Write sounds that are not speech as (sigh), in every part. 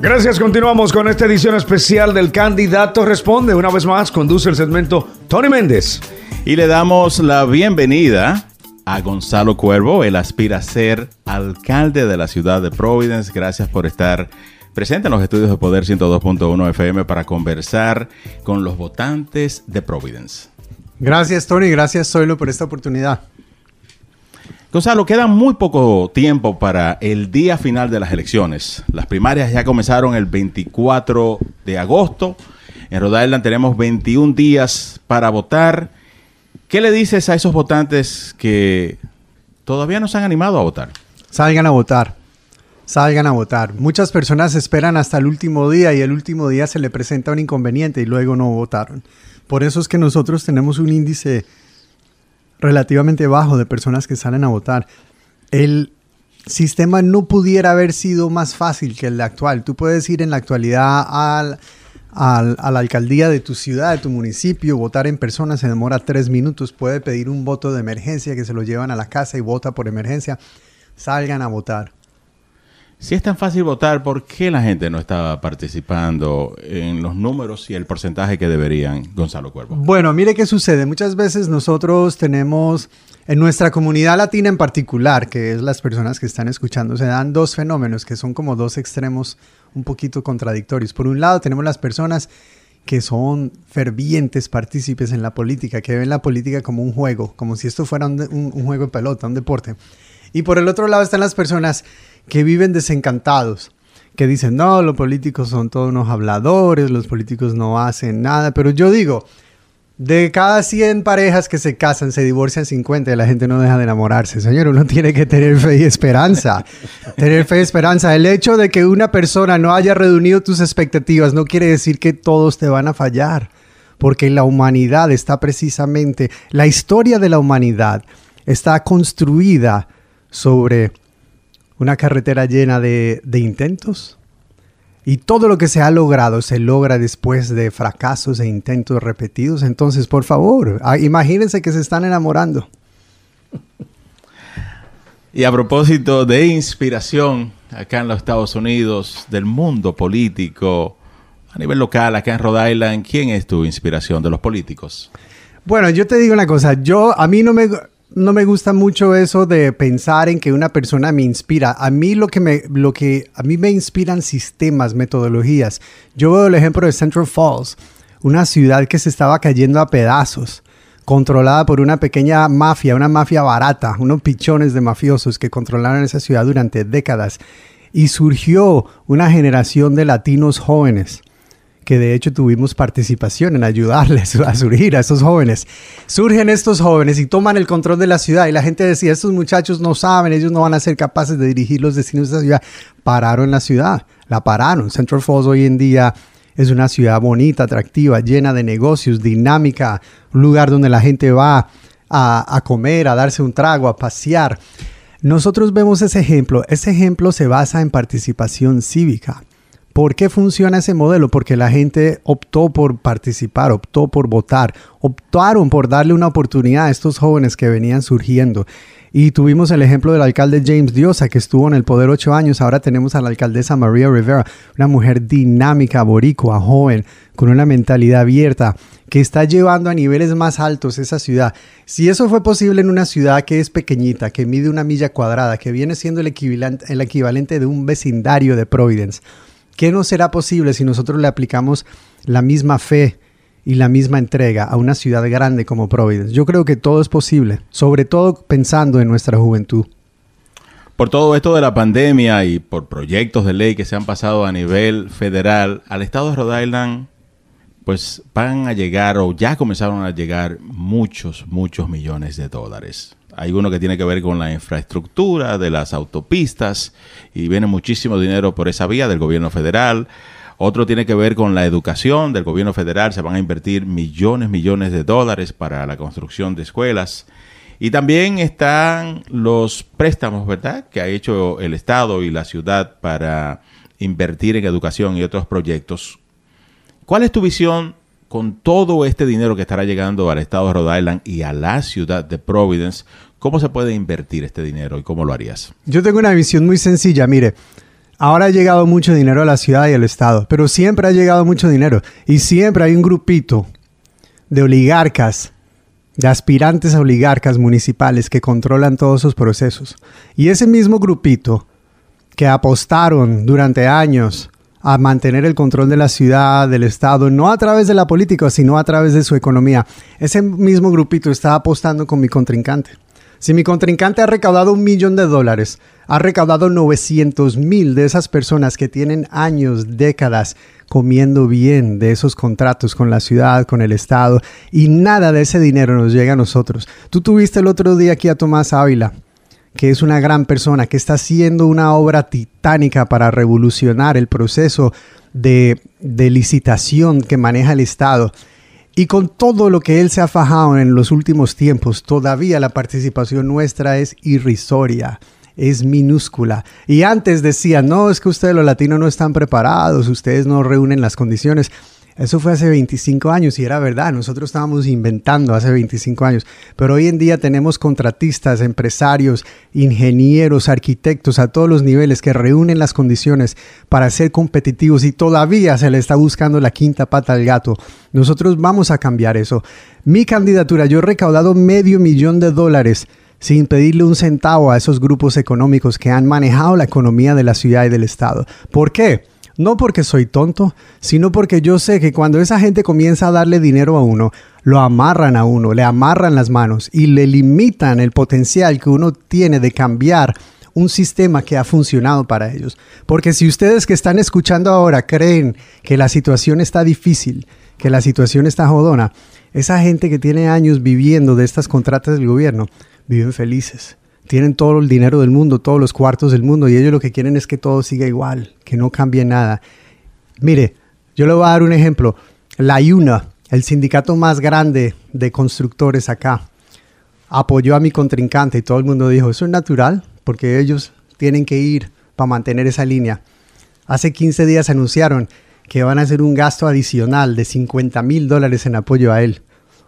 Gracias, continuamos con esta edición especial del Candidato Responde. Una vez más, conduce el segmento Tony Méndez. Y le damos la bienvenida a Gonzalo Cuervo. Él aspira a ser alcalde de la ciudad de Providence. Gracias por estar presente en los estudios de Poder 102.1 FM para conversar con los votantes de Providence. Gracias, Tony. Gracias, Zoilo, por esta oportunidad. Gonzalo, queda muy poco tiempo para el día final de las elecciones. Las primarias ya comenzaron el 24 de agosto. En Rhode Island tenemos 21 días para votar. ¿Qué le dices a esos votantes que todavía no se han animado a votar? Salgan a votar. Salgan a votar. Muchas personas esperan hasta el último día y el último día se le presenta un inconveniente y luego no votaron. Por eso es que nosotros tenemos un índice relativamente bajo de personas que salen a votar. El sistema no pudiera haber sido más fácil que el actual. Tú puedes ir en la actualidad al, a la alcaldía de tu ciudad, de tu municipio, votar en persona se demora tres minutos. Puede pedir un voto de emergencia que se lo llevan a la casa y vota por emergencia. Salgan a votar. Si es tan fácil votar, ¿por qué la gente no está participando en los números y el porcentaje que deberían, Gonzalo Cuervo? Bueno, mire qué sucede. Muchas veces nosotros tenemos, en nuestra comunidad latina en particular, que es las personas que están escuchando, se dan dos fenómenos que son como dos extremos un poquito contradictorios. Por un lado, tenemos las personas que son fervientes partícipes en la política, que ven la política como un juego, como si esto fuera un, un juego de pelota, un deporte. Y por el otro lado están las personas que viven desencantados, que dicen, no, los políticos son todos unos habladores, los políticos no hacen nada, pero yo digo, de cada 100 parejas que se casan, se divorcian 50 y la gente no deja de enamorarse. Señor, uno tiene que tener fe y esperanza. tener fe y esperanza. El hecho de que una persona no haya reunido tus expectativas no quiere decir que todos te van a fallar. Porque la humanidad está precisamente, la historia de la humanidad está construida sobre una carretera llena de, intentos. Y todo lo que se ha logrado se logra después de fracasos e intentos repetidos. Entonces, por favor, ah, imagínense que se están enamorando. Y a propósito de inspiración acá en los Estados Unidos, del mundo político, a nivel local, acá en Rhode Island, ¿quién es tu inspiración de los políticos? Bueno, yo te digo una cosa, yo a mí no me no me gusta mucho eso de pensar en que una persona me inspira. A mí lo que me, lo que a mí me inspiran sistemas, metodologías. Yo veo el ejemplo de Central Falls, una ciudad que se estaba cayendo a pedazos, controlada por una pequeña mafia, una mafia barata, unos pichones de mafiosos que controlaron esa ciudad durante décadas. Y surgió una generación de latinos jóvenes que de hecho tuvimos participación en ayudarles (laughs) a surgir a esos jóvenes. Surgen estos jóvenes y toman el control de la ciudad y la gente decía, estos muchachos no saben, ellos no van a ser capaces de dirigir los destinos de esa ciudad. Pararon la ciudad, la pararon. Central Falls hoy en día es una ciudad bonita, atractiva, llena de negocios, dinámica, un lugar donde la gente va a, a comer, a darse un trago, a pasear. Nosotros vemos ese ejemplo. Ese ejemplo se basa en participación cívica. ¿Por qué funciona ese modelo? Porque la gente optó por participar, optó por votar, optaron por darle una oportunidad a estos jóvenes que venían surgiendo. Y tuvimos el ejemplo del alcalde James Diosa, que estuvo en el poder ocho años. Ahora tenemos a la alcaldesa María Rivera, una mujer dinámica, boricua, joven, con una mentalidad abierta, que está llevando a niveles más altos esa ciudad. Si eso fue posible en una ciudad que es pequeñita, que mide una milla cuadrada, que viene siendo el equivalente, el equivalente de un vecindario de Providence, ¿Qué no será posible si nosotros le aplicamos la misma fe y la misma entrega a una ciudad grande como Providence? Yo creo que todo es posible, sobre todo pensando en nuestra juventud. Por todo esto de la pandemia y por proyectos de ley que se han pasado a nivel federal, al estado de Rhode Island, pues van a llegar o ya comenzaron a llegar muchos, muchos millones de dólares. Hay uno que tiene que ver con la infraestructura de las autopistas y viene muchísimo dinero por esa vía del gobierno federal. Otro tiene que ver con la educación del gobierno federal. Se van a invertir millones, millones de dólares para la construcción de escuelas. Y también están los préstamos, ¿verdad?, que ha hecho el Estado y la ciudad para invertir en educación y otros proyectos. ¿Cuál es tu visión con todo este dinero que estará llegando al estado de Rhode Island y a la ciudad de Providence, ¿cómo se puede invertir este dinero y cómo lo harías? Yo tengo una visión muy sencilla, mire. Ahora ha llegado mucho dinero a la ciudad y al Estado, pero siempre ha llegado mucho dinero. Y siempre hay un grupito de oligarcas, de aspirantes a oligarcas municipales que controlan todos esos procesos. Y ese mismo grupito que apostaron durante años a mantener el control de la ciudad, del Estado, no a través de la política, sino a través de su economía. Ese mismo grupito está apostando con mi contrincante. Si mi contrincante ha recaudado un millón de dólares, ha recaudado 900 mil de esas personas que tienen años, décadas comiendo bien de esos contratos con la ciudad, con el Estado, y nada de ese dinero nos llega a nosotros. Tú tuviste el otro día aquí a Tomás Ávila, que es una gran persona, que está haciendo una obra titánica para revolucionar el proceso de, licitación que maneja el Estado. Y con todo lo que él se ha fajado en los últimos tiempos, todavía la participación nuestra es irrisoria, es minúscula. Y antes decían, no, es que ustedes los latinos no están preparados, ustedes no reúnen las condiciones. Eso fue hace 25 años y era verdad, nosotros estábamos inventando hace 25 años, pero hoy en día tenemos contratistas, empresarios, ingenieros, arquitectos a todos los niveles que reúnen las condiciones para ser competitivos y todavía se le está buscando la quinta pata al gato. Nosotros vamos a cambiar eso. Mi candidatura, yo he recaudado medio millón de dólares sin pedirle un centavo a esos grupos económicos que han manejado la economía de la ciudad y del estado. ¿Por qué? No porque soy tonto, sino porque yo sé que cuando esa gente comienza a darle dinero a uno, lo amarran a uno, le amarran las manos y le limitan el potencial que uno tiene de cambiar un sistema que ha funcionado para ellos. Porque si ustedes que están escuchando ahora creen que la situación está difícil, que la situación está jodona, esa gente que tiene años viviendo de estas contratas del gobierno, viven felices tienen todo el dinero del mundo, todos los cuartos del mundo y ellos lo que quieren es que todo siga igual, que no cambie nada. Mire, yo le voy a dar un ejemplo. La IUNA, el sindicato más grande de constructores acá, apoyó a mi contrincante y todo el mundo dijo, eso es natural, porque ellos tienen que ir para mantener esa línea. Hace 15 días anunciaron que van a hacer un gasto adicional de 50 mil dólares en apoyo a él.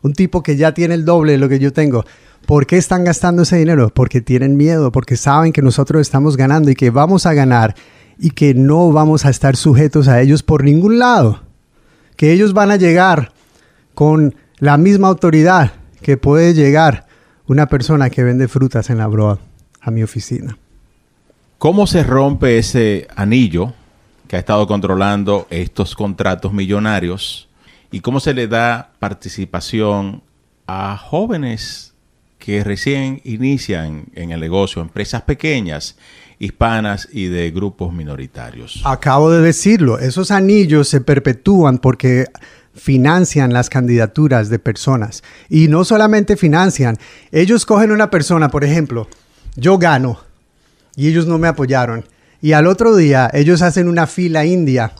Un tipo que ya tiene el doble de lo que yo tengo. ¿Por qué están gastando ese dinero? Porque tienen miedo, porque saben que nosotros estamos ganando y que vamos a ganar y que no vamos a estar sujetos a ellos por ningún lado. Que ellos van a llegar con la misma autoridad que puede llegar una persona que vende frutas en la broa a mi oficina. ¿Cómo se rompe ese anillo que ha estado controlando estos contratos millonarios y cómo se le da participación a jóvenes que recién inician en el negocio, empresas pequeñas, hispanas y de grupos minoritarios. Acabo de decirlo, esos anillos se perpetúan porque financian las candidaturas de personas. Y no solamente financian, ellos cogen una persona, por ejemplo, yo gano y ellos no me apoyaron. Y al otro día ellos hacen una fila india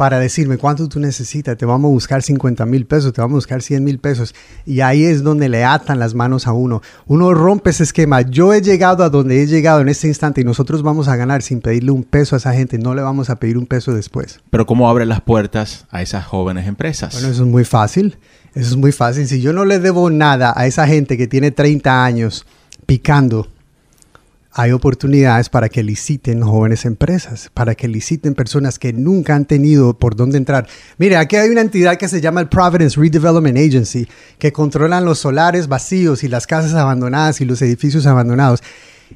para decirme cuánto tú necesitas, te vamos a buscar 50 mil pesos, te vamos a buscar 100 mil pesos. Y ahí es donde le atan las manos a uno. Uno rompe ese esquema. Yo he llegado a donde he llegado en este instante y nosotros vamos a ganar sin pedirle un peso a esa gente, no le vamos a pedir un peso después. Pero ¿cómo abre las puertas a esas jóvenes empresas? Bueno, eso es muy fácil. Eso es muy fácil. Si yo no le debo nada a esa gente que tiene 30 años picando hay oportunidades para que liciten jóvenes empresas, para que liciten personas que nunca han tenido por dónde entrar. Mire, aquí hay una entidad que se llama el Providence Redevelopment Agency, que controlan los solares vacíos y las casas abandonadas y los edificios abandonados.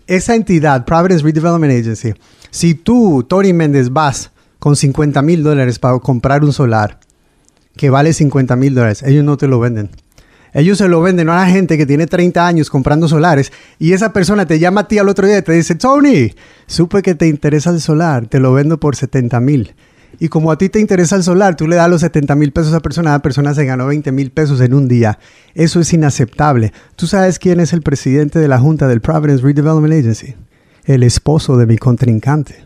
Esa entidad, Providence Redevelopment Agency, si tú, Tony Méndez, vas con 50 mil dólares para comprar un solar que vale 50 mil dólares, ellos no te lo venden ellos se lo venden a la gente que tiene 30 años comprando solares y esa persona te llama a ti al otro día y te dice, Tony, supe que te interesa el solar, te lo vendo por 70 mil. Y como a ti te interesa el solar, tú le das los 70 mil pesos a esa persona, la persona se ganó 20 mil pesos en un día. Eso es inaceptable. ¿Tú sabes quién es el presidente de la Junta del Providence Redevelopment Agency? El esposo de mi contrincante.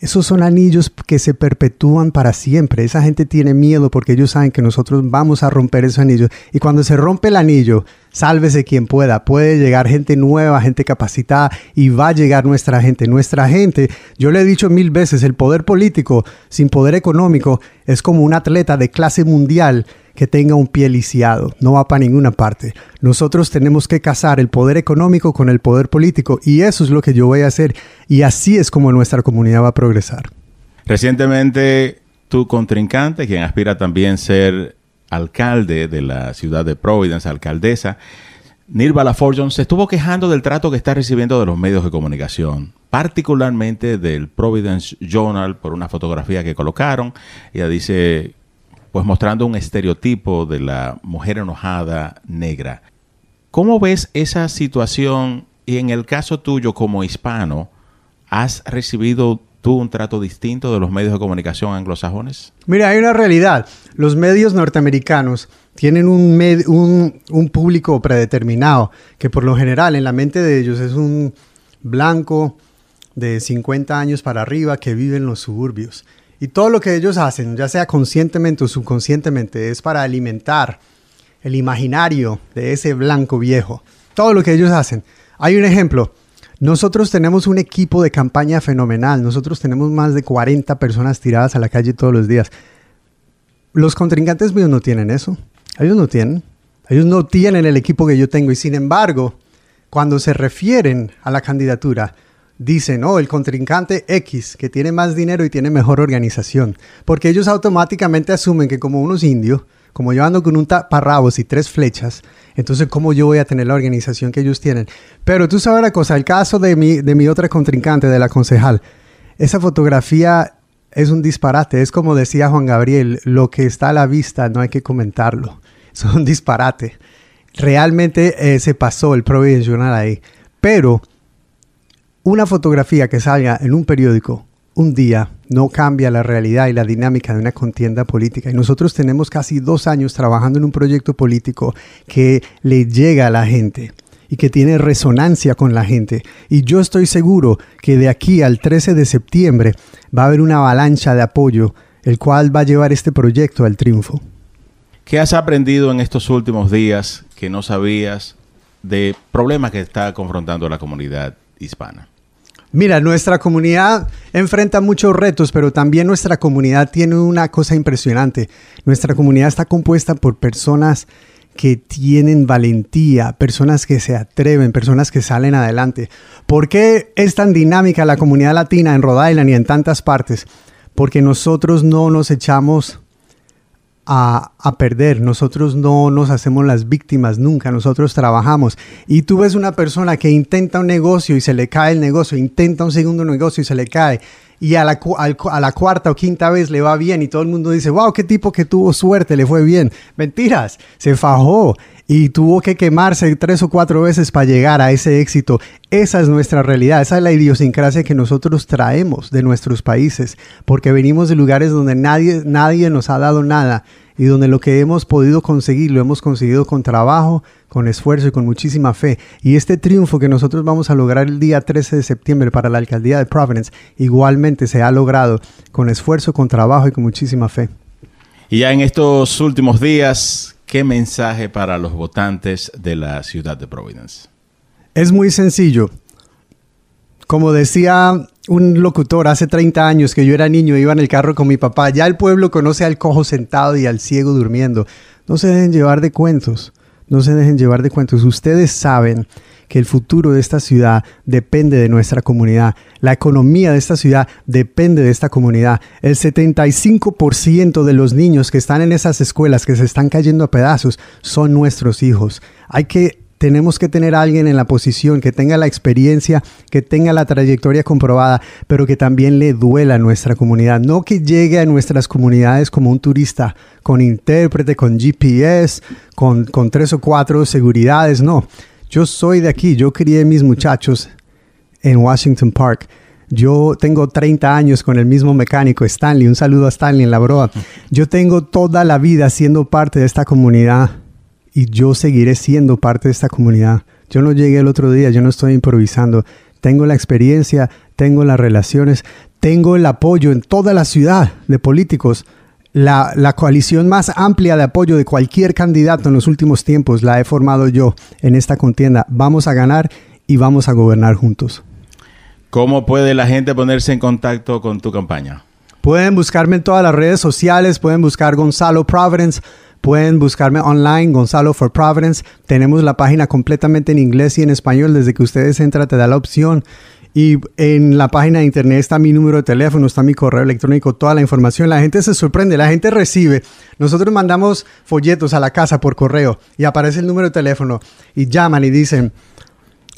Esos son anillos que se perpetúan para siempre. Esa gente tiene miedo porque ellos saben que nosotros vamos a romper esos anillos. Y cuando se rompe el anillo, sálvese quien pueda. Puede llegar gente nueva, gente capacitada y va a llegar nuestra gente. Nuestra gente, yo le he dicho mil veces, el poder político sin poder económico es como un atleta de clase mundial que tenga un pie lisiado, no va para ninguna parte. Nosotros tenemos que casar el poder económico con el poder político y eso es lo que yo voy a hacer y así es como nuestra comunidad va a progresar. Recientemente tu contrincante, quien aspira también a ser alcalde de la ciudad de Providence, alcaldesa, Nirva LaForge, se estuvo quejando del trato que está recibiendo de los medios de comunicación, particularmente del Providence Journal por una fotografía que colocaron. Ella dice pues mostrando un estereotipo de la mujer enojada negra. ¿Cómo ves esa situación y en el caso tuyo como hispano, has recibido tú un trato distinto de los medios de comunicación anglosajones? Mira, hay una realidad. Los medios norteamericanos tienen un, un, público predeterminado, que por lo general en la mente de ellos es un blanco de 50 años para arriba que vive en los suburbios. Y todo lo que ellos hacen, ya sea conscientemente o subconscientemente, es para alimentar el imaginario de ese blanco viejo. Todo lo que ellos hacen. Hay un ejemplo. Nosotros tenemos un equipo de campaña fenomenal. Nosotros tenemos más de 40 personas tiradas a la calle todos los días. Los contrincantes míos no tienen eso. Ellos no tienen. Ellos no tienen el equipo que yo tengo. Y sin embargo, cuando se refieren a la candidatura, dicen, oh, el contrincante X, que tiene más dinero y tiene mejor organización. Porque ellos automáticamente asumen que como unos indios, como yo ando con un taparrabos y tres flechas, entonces cómo yo voy a tener la organización que ellos tienen. Pero tú sabes la cosa, el caso de mi, de mi otra contrincante, de la concejal, esa fotografía es un disparate. Es como decía Juan Gabriel, lo que está a la vista no hay que comentarlo. (laughs) Es un disparate. Realmente eh, se pasó el Provincial ahí. Pero una fotografía que salga en un periódico un día no cambia la realidad y la dinámica de una contienda política. Y nosotros tenemos casi dos años trabajando en un proyecto político que le llega a la gente y que tiene resonancia con la gente. Y yo estoy seguro que de aquí al 13 de septiembre va a haber una avalancha de apoyo, el cual va a llevar este proyecto al triunfo. ¿Qué has aprendido en estos últimos días que no sabías de problemas que está confrontando la comunidad hispana? Mira, nuestra comunidad enfrenta muchos retos, pero también nuestra comunidad tiene una cosa impresionante. Nuestra comunidad está compuesta por personas que tienen valentía, personas que se atreven, personas que salen adelante. ¿Por qué es tan dinámica la comunidad latina en Rhode Island y en tantas partes? Porque nosotros no nos echamos a, perder. Nosotros no nos hacemos las víctimas nunca, nosotros trabajamos. Y tú ves una persona que intenta un negocio y se le cae el negocio, intenta un segundo negocio y se le cae. Y a la, a la cuarta o quinta vez le va bien y todo el mundo dice, wow, qué tipo que tuvo suerte, le fue bien. Mentiras, se fajó y tuvo que quemarse tres o cuatro veces para llegar a ese éxito. Esa es nuestra realidad, esa es la idiosincrasia que nosotros traemos de nuestros países, porque venimos de lugares donde nadie, nadie nos ha dado nada y donde lo que hemos podido conseguir lo hemos conseguido con trabajo, con esfuerzo y con muchísima fe. Y este triunfo que nosotros vamos a lograr el día 13 de septiembre para la alcaldía de Providence, igualmente se ha logrado con esfuerzo, con trabajo y con muchísima fe. Y ya en estos últimos días, ¿Qué mensaje para los votantes de la ciudad de Providence? Es muy sencillo. Como decía un locutor hace 30 años que yo era niño, iba en el carro con mi papá, ya el pueblo conoce al cojo sentado y al ciego durmiendo. No se dejen llevar de cuentos, no se dejen llevar de cuentos. Ustedes saben que el futuro de esta ciudad depende de nuestra comunidad. La economía de esta ciudad depende de esta comunidad. El 75% de los niños que están en esas escuelas que se están cayendo a pedazos son nuestros hijos. Hay que tenemos que tener a alguien en la posición que tenga la experiencia, que tenga la trayectoria comprobada, pero que también le duela a nuestra comunidad. No que llegue a nuestras comunidades como un turista con intérprete, con GPS, con, con tres o cuatro seguridades, no. Yo soy de aquí, yo crié mis muchachos en Washington Park. Yo tengo 30 años con el mismo mecánico, Stanley. Un saludo a Stanley en la broa. (laughs) Yo tengo toda la vida siendo parte de esta comunidad y yo seguiré siendo parte de esta comunidad. Yo no llegué el otro día, yo no estoy improvisando. Tengo la experiencia, tengo las relaciones, tengo el apoyo en toda la ciudad de políticos la, coalición más amplia de apoyo de cualquier candidato en los últimos tiempos la he formado yo en esta contienda. Vamos a ganar y vamos a gobernar juntos. ¿Cómo puede la gente ponerse en contacto con tu campaña? Pueden buscarme en todas las redes sociales, pueden buscar Gonzalo Providence, Pueden buscarme online, Gonzalo for Providence. Tenemos la página completamente en inglés y en español. Desde que ustedes entran te da la opción. Y en la página de internet está mi número de teléfono, está mi correo electrónico, toda la información. La gente se sorprende, la gente recibe. Nosotros mandamos folletos a la casa por correo y aparece el número de teléfono y llaman y dicen,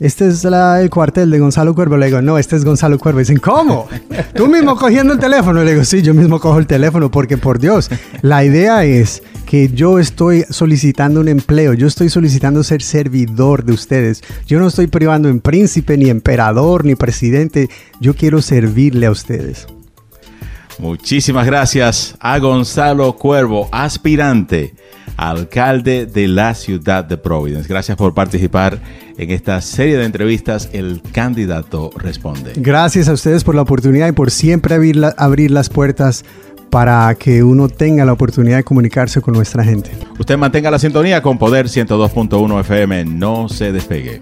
este es el cuartel de Gonzalo Cuervo. Le digo, no, este es Gonzalo Cuervo. Dicen, ¿cómo? ¿Tú mismo cogiendo el teléfono? Le digo, sí, yo mismo cojo el teléfono porque por Dios, la idea es que yo estoy solicitando un empleo, yo estoy solicitando ser servidor de ustedes. Yo no estoy privando en príncipe, ni emperador, ni presidente. Yo quiero servirle a ustedes. Muchísimas gracias a Gonzalo Cuervo, aspirante alcalde de la ciudad de Providence. Gracias por participar en esta serie de entrevistas. El candidato responde. Gracias a ustedes por la oportunidad y por siempre abrir, abrir las puertas para que uno tenga la oportunidad de comunicarse con nuestra gente. Usted mantenga la sintonía con Poder 102.1 FM. No se despegue.